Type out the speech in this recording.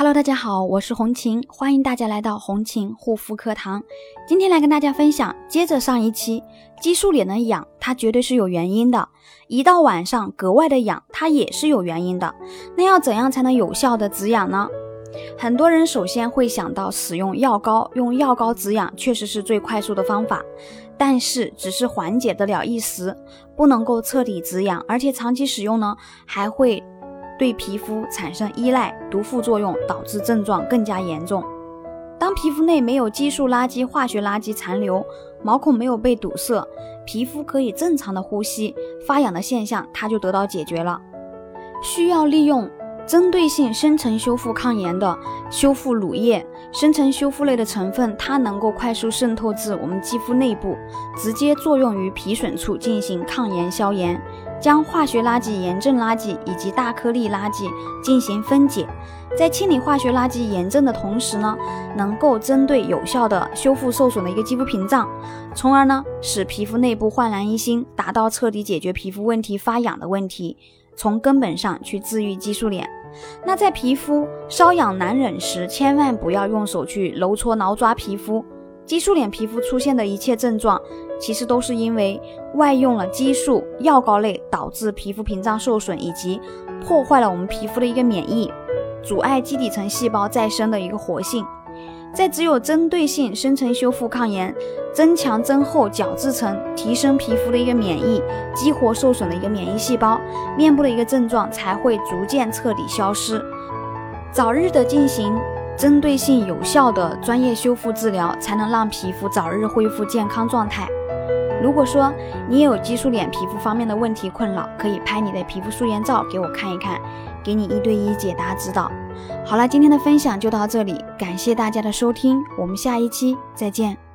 Hello，大家好，我是红琴，欢迎大家来到红琴护肤课堂。今天来跟大家分享，接着上一期，激素脸的痒，它绝对是有原因的。一到晚上格外的痒，它也是有原因的。那要怎样才能有效的止痒呢？很多人首先会想到使用药膏，用药膏止痒确实是最快速的方法，但是只是缓解得了一时，不能够彻底止痒，而且长期使用呢，还会。对皮肤产生依赖，毒副作用导致症状更加严重。当皮肤内没有激素垃圾、化学垃圾残留，毛孔没有被堵塞，皮肤可以正常的呼吸，发痒的现象它就得到解决了。需要利用针对性深层修复抗炎的修复乳液，深层修复类的成分，它能够快速渗透至我们肌肤内部，直接作用于皮损处进行抗炎消炎。将化学垃圾、炎症垃圾以及大颗粒垃圾进行分解，在清理化学垃圾、炎症的同时呢，能够针对有效的修复受损的一个肌肤屏障，从而呢使皮肤内部焕然一新，达到彻底解决皮肤问题发痒的问题，从根本上去治愈激素脸。那在皮肤瘙痒难忍时，千万不要用手去揉搓挠抓皮肤。激素脸皮肤出现的一切症状，其实都是因为外用了激素药膏类，导致皮肤屏障受损，以及破坏了我们皮肤的一个免疫，阻碍基底层细胞再生的一个活性。在只有针对性深层修复抗炎，增强增厚角质层，提升皮肤的一个免疫，激活受损的一个免疫细胞，面部的一个症状才会逐渐彻底消失，早日的进行。针对性有效的专业修复治疗，才能让皮肤早日恢复健康状态。如果说你也有激素脸皮肤方面的问题困扰，可以拍你的皮肤素颜照给我看一看，给你一对一解答指导。好了，今天的分享就到这里，感谢大家的收听，我们下一期再见。